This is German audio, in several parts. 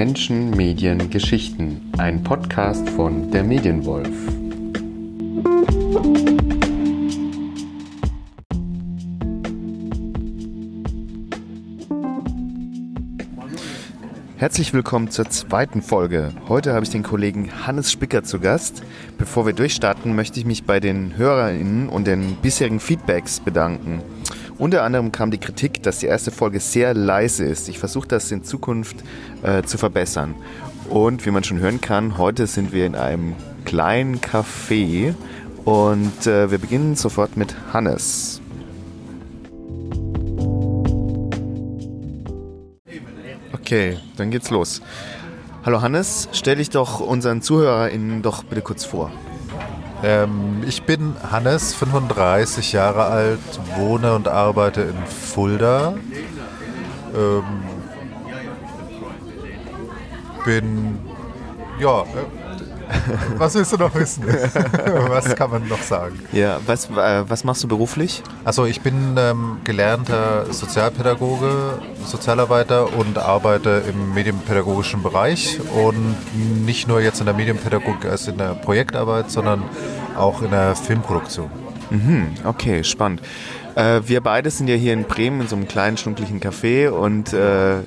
Menschen, Medien, Geschichten. Ein Podcast von der Medienwolf. Herzlich willkommen zur zweiten Folge. Heute habe ich den Kollegen Hannes Spicker zu Gast. Bevor wir durchstarten, möchte ich mich bei den HörerInnen und den bisherigen Feedbacks bedanken. Unter anderem kam die Kritik, dass die erste Folge sehr leise ist. Ich versuche das in Zukunft äh, zu verbessern. Und wie man schon hören kann, heute sind wir in einem kleinen Café und äh, wir beginnen sofort mit Hannes. Okay, dann geht's los. Hallo Hannes, stell dich doch unseren ZuhörerInnen doch bitte kurz vor. Ähm, ich bin Hannes, 35 Jahre alt, wohne und arbeite in Fulda. Ähm, bin, ja, äh, was willst du noch wissen? was kann man noch sagen? Ja, was, äh, was machst du beruflich? Also ich bin ähm, gelernter Sozialpädagoge, Sozialarbeiter und arbeite im medienpädagogischen Bereich und nicht nur jetzt in der Medienpädagogik als in der Projektarbeit, sondern auch in der Filmproduktion. Mhm, okay, spannend. Äh, wir beide sind ja hier in Bremen in so einem kleinen, schnucklichen Café und äh,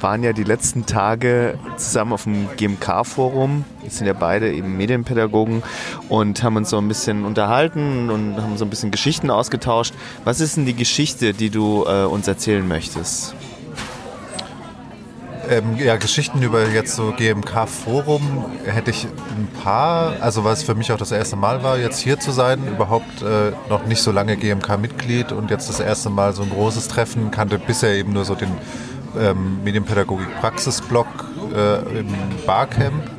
waren ja die letzten Tage zusammen auf dem GMK-Forum. Wir sind ja beide eben Medienpädagogen und haben uns so ein bisschen unterhalten und haben so ein bisschen Geschichten ausgetauscht. Was ist denn die Geschichte, die du äh, uns erzählen möchtest? Ähm, ja, Geschichten über jetzt so GMK-Forum hätte ich ein paar, also was für mich auch das erste Mal war, jetzt hier zu sein, überhaupt äh, noch nicht so lange GMK-Mitglied und jetzt das erste Mal so ein großes Treffen, kannte bisher eben nur so den ähm, Medienpädagogik-Praxis-Blog äh, im Barcamp.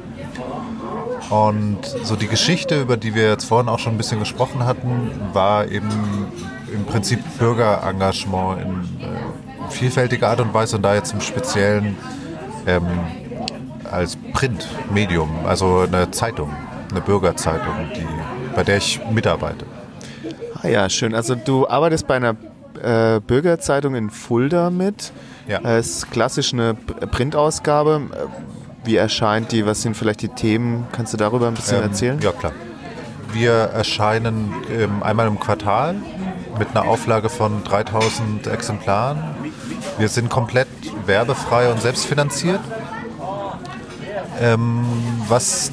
Und so die Geschichte, über die wir jetzt vorhin auch schon ein bisschen gesprochen hatten, war eben im Prinzip Bürgerengagement in äh, vielfältiger Art und Weise und da jetzt im Speziellen ähm, als Printmedium, also eine Zeitung, eine Bürgerzeitung, die, bei der ich mitarbeite. Ah ja, schön. Also du arbeitest bei einer äh, Bürgerzeitung in Fulda mit. Ja. Es ist klassisch eine Printausgabe. Wie erscheint die? Was sind vielleicht die Themen? Kannst du darüber ein bisschen Ähm, erzählen? Ja, klar. Wir erscheinen ähm, einmal im Quartal mit einer Auflage von 3000 Exemplaren. Wir sind komplett werbefrei und selbstfinanziert. Ähm, was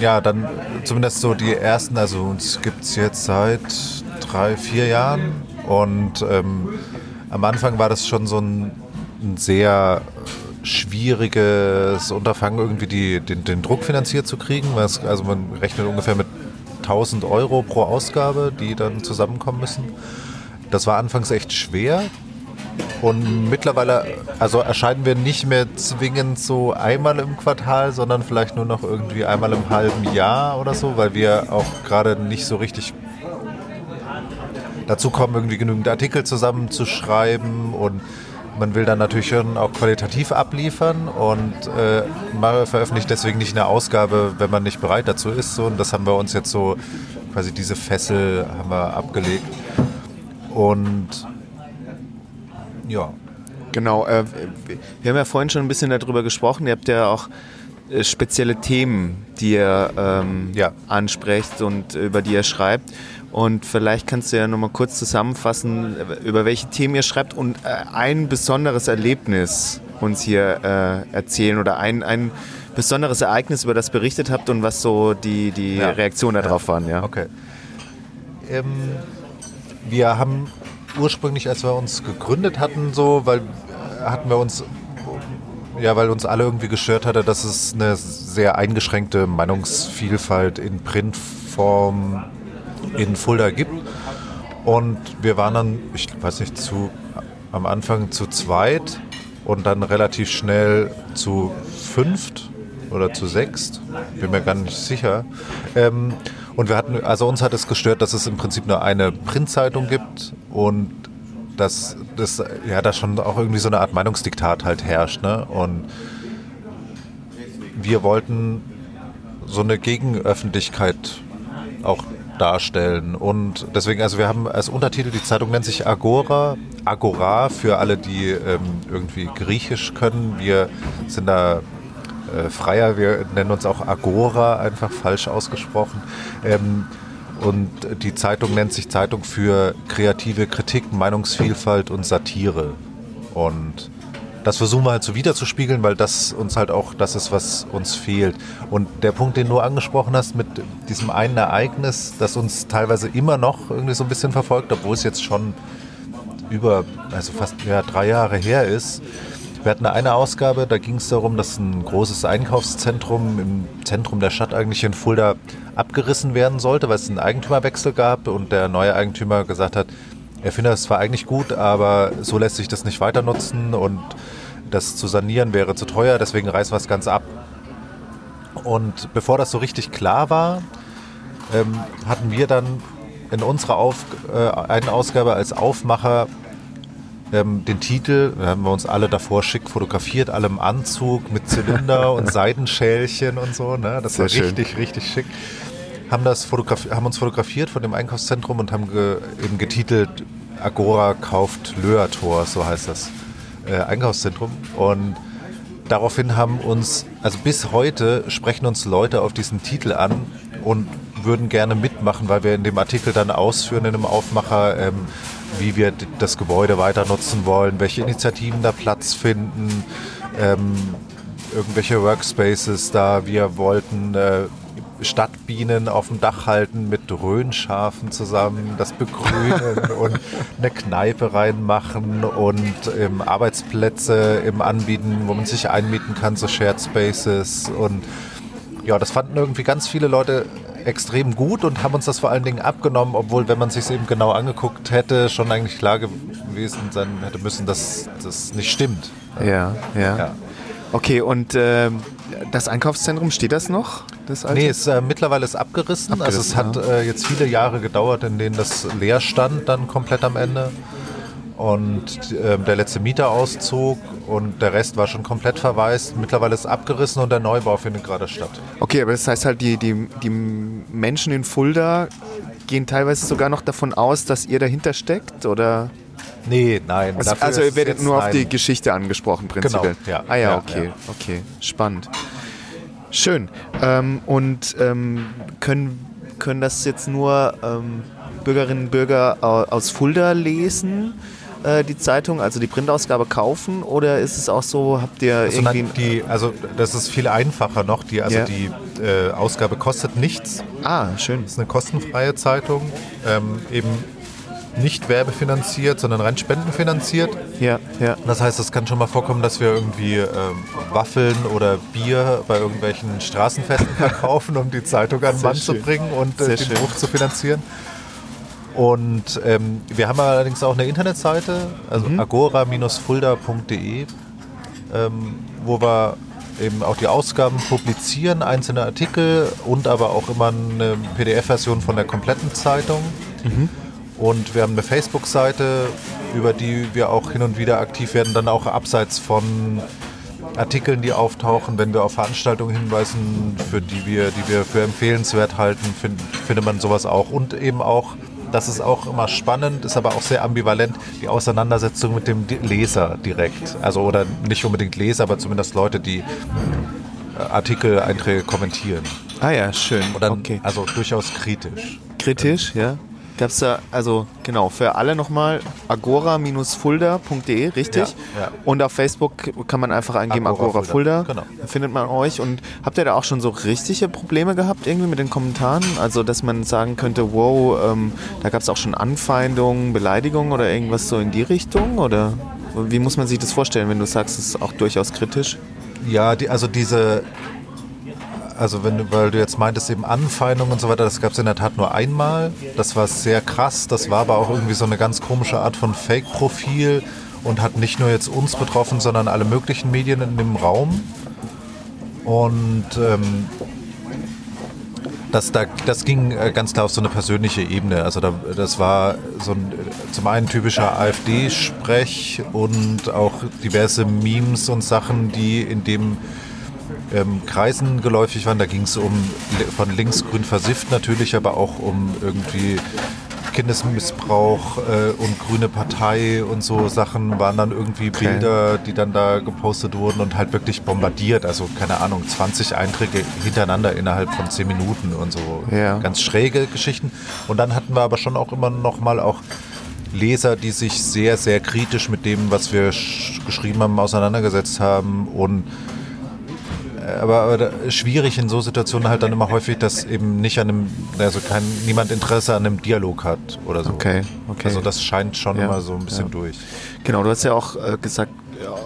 ja dann zumindest so die ersten, also uns gibt es jetzt seit drei, vier Jahren und ähm, am Anfang war das schon so ein, ein sehr schwieriges Unterfangen, irgendwie die, den, den Druck finanziert zu kriegen. es- Also man rechnet ungefähr mit 1000 Euro pro Ausgabe, die dann zusammenkommen müssen. Das war anfangs echt schwer. Und mittlerweile, also erscheinen wir nicht mehr zwingend so einmal im Quartal, sondern vielleicht nur noch irgendwie einmal im halben Jahr oder so, weil wir auch gerade nicht so richtig dazu kommen, irgendwie genügend Artikel zusammenzuschreiben und man will dann natürlich auch qualitativ abliefern und äh, man veröffentlicht deswegen nicht eine Ausgabe, wenn man nicht bereit dazu ist. So, und das haben wir uns jetzt so, quasi diese Fessel haben wir abgelegt. Und ja, Genau, äh, wir haben ja vorhin schon ein bisschen darüber gesprochen. Ihr habt ja auch äh, spezielle Themen, die ihr ähm, Ja. ansprecht und über die ihr schreibt. Und vielleicht kannst du ja nochmal kurz zusammenfassen, über welche Themen ihr schreibt und äh, ein besonderes Erlebnis uns hier äh, erzählen oder ein, ein besonderes Ereignis, über das berichtet habt und was so die, die Ja. Reaktionen darauf waren. Ja. Okay. Ähm, wir haben ursprünglich, als wir uns gegründet hatten, so, weil hatten wir uns, ja, weil uns alle irgendwie gestört hatte, dass es eine sehr eingeschränkte Meinungsvielfalt in Printform in Fulda gibt. Und wir waren dann, ich weiß nicht, zu, am Anfang zu zweit und dann relativ schnell zu fünft oder zu sechst, bin mir gar nicht sicher. Ähm, und wir hatten, also uns hat es gestört, dass es im Prinzip nur eine Printzeitung gibt und dass das ja da schon auch irgendwie so eine Art Meinungsdiktat halt herrscht. Ne? Und wir wollten so eine Gegenöffentlichkeit auch darstellen. Und deswegen, also wir haben als Untertitel, die Zeitung nennt sich Agora, Agora für alle, die ähm, irgendwie Griechisch können. Wir sind da äh, freier. Wir nennen uns auch Agora, einfach falsch ausgesprochen. Ähm, und die Zeitung nennt sich Zeitung für kreative Kritik, Meinungsvielfalt und Satire. Und das versuchen wir halt so wiederzuspiegeln, weil das uns halt auch das ist, was uns fehlt. Und der Punkt, den du angesprochen hast mit diesem einen Ereignis, das uns teilweise immer noch irgendwie so ein bisschen verfolgt, obwohl es jetzt schon über, also fast ja, drei Jahre her ist. Wir hatten eine Ausgabe, da ging es darum, dass ein großes Einkaufszentrum im Zentrum der Stadt eigentlich in Fulda abgerissen werden sollte, weil es einen Eigentümerwechsel gab und der neue Eigentümer gesagt hat, er findet es zwar eigentlich gut, aber so lässt sich das nicht weiter nutzen und das zu sanieren wäre zu teuer, deswegen reißen wir es ganz ab. Und bevor das so richtig klar war, ähm, hatten wir dann in unserer Auf, äh, einen Ausgabe als Aufmacher ähm, den Titel, da haben wir uns alle davor schick fotografiert, alle im Anzug mit Zylinder und Seidenschälchen und so. Ne? Das Sehr war richtig, schön. richtig schick. Haben, das haben uns fotografiert von dem Einkaufszentrum und haben ge eben getitelt Agora kauft Löhr-Tor, so heißt das äh, Einkaufszentrum. Und daraufhin haben uns, also bis heute sprechen uns Leute auf diesen Titel an und würden gerne mitmachen, weil wir in dem Artikel dann ausführen, in einem Aufmacher, ähm, wie wir das Gebäude weiter nutzen wollen, welche Initiativen da Platz finden, ähm, irgendwelche Workspaces da. Wir wollten äh, Stadtbienen auf dem Dach halten mit Dröhnschafen zusammen, das begrünen und eine Kneipe reinmachen und ähm, Arbeitsplätze im Anbieten, wo man sich einmieten kann, so Shared Spaces und ja, das fanden irgendwie ganz viele Leute extrem gut und haben uns das vor allen Dingen abgenommen, obwohl, wenn man sich eben genau angeguckt hätte, schon eigentlich klar gewesen sein hätte müssen, dass das nicht stimmt. Ja, ja. ja. Okay, und äh, das Einkaufszentrum, steht das noch? Das alte? Nee, es, äh, mittlerweile ist abgerissen. abgerissen also es ja. hat äh, jetzt viele Jahre gedauert, in denen das leer stand, dann komplett am Ende und äh, der letzte Mieter auszog und der Rest war schon komplett verwaist. Mittlerweile ist abgerissen und der Neubau findet gerade statt. Okay, aber das heißt halt, die, die, die Menschen in Fulda gehen teilweise sogar noch davon aus, dass ihr dahinter steckt, oder? Nee, nein. Also, also ihr werdet nur nein. auf die Geschichte angesprochen, prinzipiell. Genau, ja. Ah ja, okay, ja. okay, spannend. Schön. Ähm, und ähm, können, können das jetzt nur ähm, Bürgerinnen und Bürger aus Fulda lesen? Äh, die Zeitung, also die Printausgabe kaufen oder ist es auch so, habt ihr also irgendwie... Die, also das ist viel einfacher noch, die, also ja. die äh, Ausgabe kostet nichts. Ah, schön. Das ist eine kostenfreie Zeitung, ähm, eben nicht werbefinanziert, sondern rein spendenfinanziert. Ja, ja. Das heißt, es kann schon mal vorkommen, dass wir irgendwie ähm, Waffeln oder Bier bei irgendwelchen Straßenfesten verkaufen, um die Zeitung an den Mann schön. zu bringen und äh, den Buch zu finanzieren. Und ähm, wir haben allerdings auch eine Internetseite, also mhm. agora-fulda.de, ähm, wo wir eben auch die Ausgaben publizieren, einzelne Artikel und aber auch immer eine PDF-Version von der kompletten Zeitung. Mhm. Und wir haben eine Facebook-Seite, über die wir auch hin und wieder aktiv werden, dann auch abseits von Artikeln, die auftauchen, wenn wir auf Veranstaltungen hinweisen, für die wir, die wir für empfehlenswert halten, find, findet man sowas auch. Und eben auch das ist auch immer spannend, ist aber auch sehr ambivalent, die Auseinandersetzung mit dem Leser direkt. Also oder nicht unbedingt Leser, aber zumindest Leute, die äh, Artikel-Einträge kommentieren. Ah ja, schön. Oder, okay. Also durchaus kritisch. Kritisch, ja. Gab es da, also genau, für alle nochmal agora-fulda.de, richtig? Ja, ja. Und auf Facebook kann man einfach eingeben Agora, Agora Fulda. Genau. Da findet man euch. Und habt ihr da auch schon so richtige Probleme gehabt irgendwie mit den Kommentaren? Also, dass man sagen könnte, wow, ähm, da gab es auch schon Anfeindungen, Beleidigungen oder irgendwas so in die Richtung? Oder wie muss man sich das vorstellen, wenn du sagst, es ist auch durchaus kritisch? Ja, die, also diese also wenn weil du jetzt meintest eben Anfeindungen und so weiter, das gab es in der Tat nur einmal. Das war sehr krass. Das war aber auch irgendwie so eine ganz komische Art von Fake-Profil und hat nicht nur jetzt uns betroffen, sondern alle möglichen Medien in dem Raum. Und ähm, das, da, das ging äh, ganz klar auf so eine persönliche Ebene. Also da, das war so ein, zum einen typischer AfD-Sprech und auch diverse Memes und Sachen, die in dem ähm, Kreisen geläufig waren. Da ging es um von links-grün versifft natürlich, aber auch um irgendwie Kindesmissbrauch äh, und Grüne Partei und so Sachen waren dann irgendwie Okay. Bilder, die dann da gepostet wurden und halt wirklich bombardiert. Also keine Ahnung, 20 Einträge hintereinander innerhalb von 10 Minuten und so. Ja. Ganz schräge Geschichten. Und dann hatten wir aber schon auch immer noch mal auch Leser, die sich sehr, sehr kritisch mit dem, was wir sch- geschrieben haben, auseinandergesetzt haben und aber, aber schwierig in so Situationen halt dann immer häufig, dass eben nicht an einem, also kein, niemand Interesse an einem Dialog hat oder so. Okay, okay. Also das scheint schon Ja, immer so ein bisschen ja. durch. Genau, du hast ja auch äh, gesagt,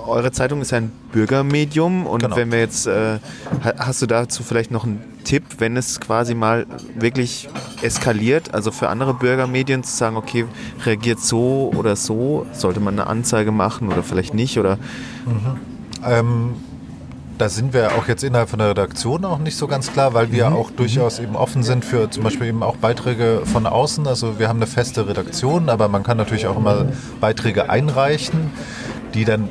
eure Zeitung ist ein Bürgermedium und Genau. wenn wir jetzt, äh, ha- hast du dazu vielleicht noch einen Tipp, wenn es quasi mal wirklich eskaliert, also für andere Bürgermedien zu sagen, okay, reagiert so oder so, sollte man eine Anzeige machen oder vielleicht nicht oder Ähm, da sind wir auch jetzt innerhalb von der Redaktion auch nicht so ganz klar, weil wir auch durchaus eben offen sind für zum Beispiel eben auch Beiträge von außen. Also wir haben eine feste Redaktion, aber man kann natürlich auch immer Beiträge einreichen, die dann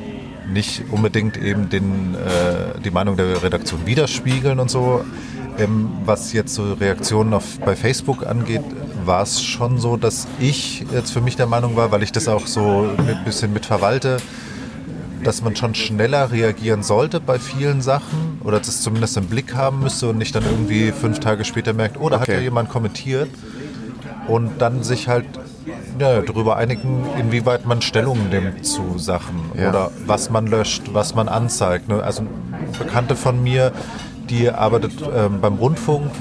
nicht unbedingt eben den, äh, die Meinung der Redaktion widerspiegeln und so. Ähm, was jetzt so Reaktionen auf, bei Facebook angeht, war es schon so, dass ich jetzt für mich der Meinung war, weil ich das auch so ein bisschen mitverwalte, dass man schon schneller reagieren sollte bei vielen Sachen oder das zumindest im Blick haben müsste und nicht dann irgendwie fünf Tage später merkt, oh, da hat Okay. ja jemand kommentiert und dann sich halt ja, darüber einigen, inwieweit man Stellung nimmt zu Sachen Ja. oder was man löscht, was man anzeigt. ne? Also eine Bekannte von mir, die arbeitet ähm, beim Rundfunk,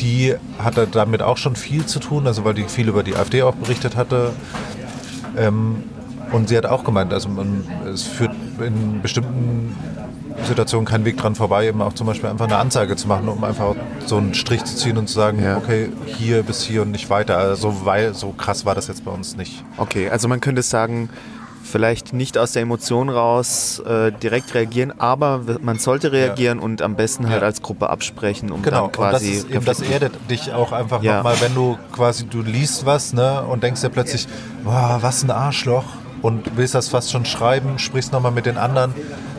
die hatte damit auch schon viel zu tun, also weil die viel über die AfD auch berichtet hatte. Ähm, und sie hat auch gemeint, also man, es führt in bestimmten Situationen kein Weg dran vorbei, eben auch zum Beispiel einfach eine Anzeige zu machen, um einfach so einen Strich zu ziehen und zu sagen, Ja. okay, hier bis hier und nicht weiter. Also weil so krass war das jetzt bei uns nicht. Okay, also man könnte sagen, vielleicht nicht aus der Emotion raus äh, direkt reagieren, aber man sollte reagieren und am besten halt Ja. als Gruppe absprechen, um Genau, dann quasi und das, das erdet dich auch einfach Ja. nochmal, wenn du quasi, du liest was ne, und denkst dir plötzlich, boah, was ein Arschloch und willst das fast schon schreiben, sprichst nochmal mit den anderen,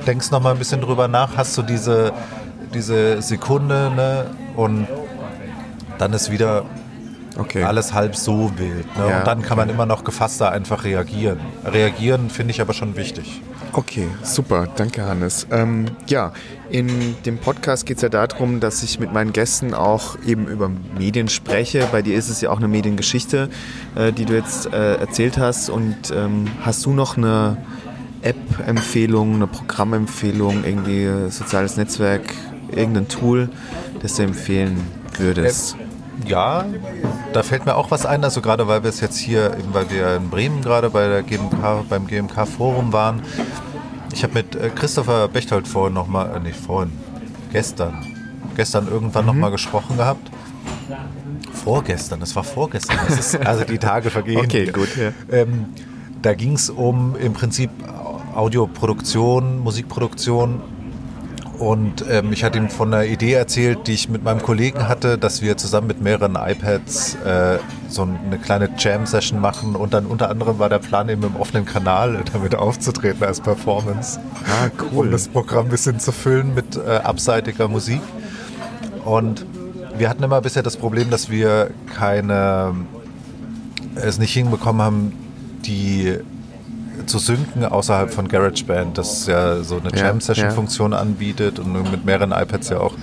denkst nochmal ein bisschen drüber nach, hast du diese, diese Sekunde ne, und dann ist wieder okay. alles halb so wild. Ne? Ja, und dann kann man immer noch gefasster einfach reagieren. Reagieren finde ich aber schon wichtig. Okay, super, danke Hannes. Ähm, ja, in dem Podcast geht es ja darum, dass ich mit meinen Gästen auch eben über Medien spreche. Bei dir ist es ja auch eine Mediengeschichte, äh, die du jetzt äh, erzählt hast. Und ähm, hast du noch eine App-Empfehlung, eine Programmempfehlung, irgendwie äh, soziales Netzwerk, irgendein Tool, das du empfehlen würdest? Ja, da fällt mir auch was ein, also gerade weil wir es jetzt hier, weil wir in Bremen gerade bei der GMK, beim GMK-Forum waren. Ich habe mit äh, Christopher Bechtold vorhin nochmal, äh, nicht vorhin, gestern, gestern irgendwann noch nochmal gesprochen gehabt. Vorgestern, das war vorgestern, das ist, also die Tage vergehen. Okay, gut, ja. Ähm, da ging es um im Prinzip Audioproduktion, Musikproduktion. Und ähm, ich hatte ihm von einer Idee erzählt, die ich mit meinem Kollegen hatte, dass wir zusammen mit mehreren iPads äh, so eine kleine Jam-Session machen. Und dann unter anderem war der Plan, eben im offenen Kanal damit aufzutreten als Performance. Ah, cool. Um das Programm ein bisschen zu füllen mit äh, abseitiger Musik. Und wir hatten immer bisher das Problem, dass wir keine, es nicht hinbekommen haben, die zu synken außerhalb von GarageBand, das ja so eine Ja, Jam-Session-Funktion anbietet und mit mehreren iPads ja auch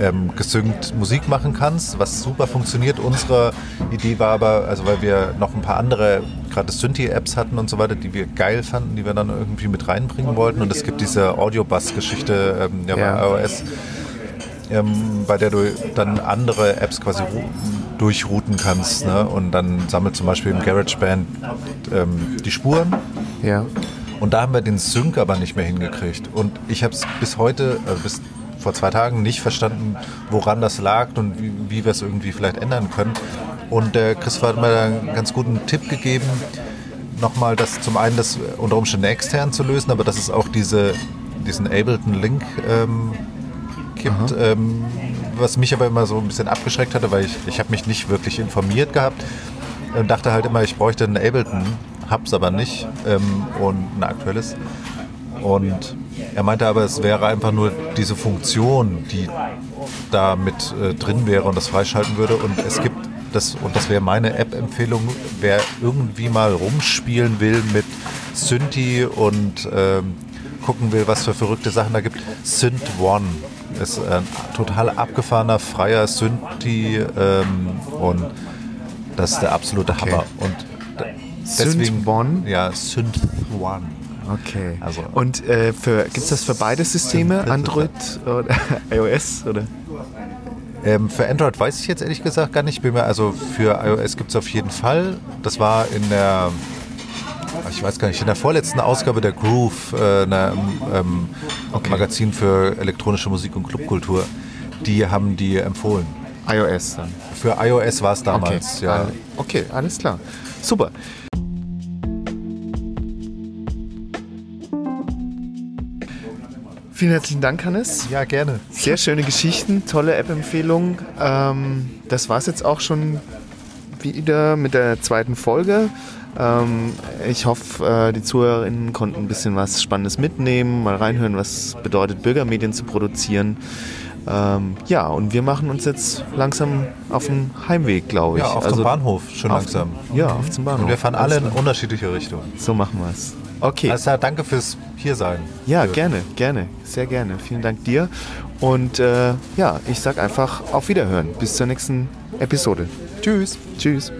ähm, gesynkt Musik machen kannst, was super funktioniert. Unsere Idee war aber, also weil wir noch ein paar andere, gerade Synthi-Apps hatten und so weiter, die wir geil fanden, die wir dann irgendwie mit reinbringen wollten. Und es gibt diese Audio-Bus-Geschichte ähm, ja, Ja. bei iOS, ähm, bei der du dann andere Apps quasi durchrouten kannst. Ne? Und dann sammelt zum Beispiel im GarageBand ähm, die Spuren. Ja. Und da haben wir den Sync aber nicht mehr hingekriegt. Und ich habe es bis heute, äh, bis vor zwei Tagen nicht verstanden, woran das lag und wie, wie wir es irgendwie vielleicht ändern können. Und der Christopher hat mir da einen ganz guten Tipp gegeben, nochmal das zum einen das unter Umständen extern zu lösen, aber dass es auch diese, diesen Ableton-Link ähm, gibt, ähm, was mich aber immer so ein bisschen abgeschreckt hatte, weil ich, ich habe mich nicht wirklich informiert gehabt und dachte halt immer, ich bräuchte einen Ableton, hab's aber nicht ähm, und ein aktuelles. Und er meinte aber, es wäre einfach nur diese Funktion, die da mit äh, drin wäre und das freischalten würde. Und es gibt das, und das wäre meine App-Empfehlung, wer irgendwie mal rumspielen will mit Synthi und ähm, gucken will, was für verrückte Sachen da gibt. Synth One ist ein total abgefahrener, freier Synthi ähm, und das ist der absolute Okay. Hammer. Und deswegen, One? Ja, Synth One. Okay. Also- und äh, gibt es das für beide Systeme? Android oder iOS? Oder? Ähm, für Android weiß ich jetzt ehrlich gesagt gar nicht. Mir, also für iOS gibt es auf jeden Fall. Das war in der, ich weiß gar nicht, in der vorletzten Ausgabe der Groove, äh, einer, ähm, Magazin für elektronische Musik und Clubkultur. Die haben die empfohlen. iOS dann. Für iOS war es damals, okay. ja. Al- Okay, alles klar. Super. Vielen herzlichen Dank, Hannes. Ja, gerne. Sehr schöne Geschichten, tolle App-Empfehlung. Ähm, das war es jetzt auch schon wieder mit der zweiten Folge. Ähm, ich hoffe, äh, die Zuhörerinnen konnten ein bisschen was Spannendes mitnehmen, mal reinhören, was bedeutet, Bürgermedien zu produzieren. Ähm, ja, und wir machen uns jetzt langsam auf den Heimweg, glaube ich. Ja, auf Also zum Bahnhof schon langsam. Ja, auf zum Bahnhof. Und wir fahren alle in unterschiedliche Richtungen. So machen wir es. Okay. Also danke fürs Hiersein. Ja, Für- gerne, gerne, sehr gerne. Vielen Dank dir. Und äh, ja, ich sag einfach auf Wiederhören. Bis zur nächsten Episode. Tschüss. Tschüss.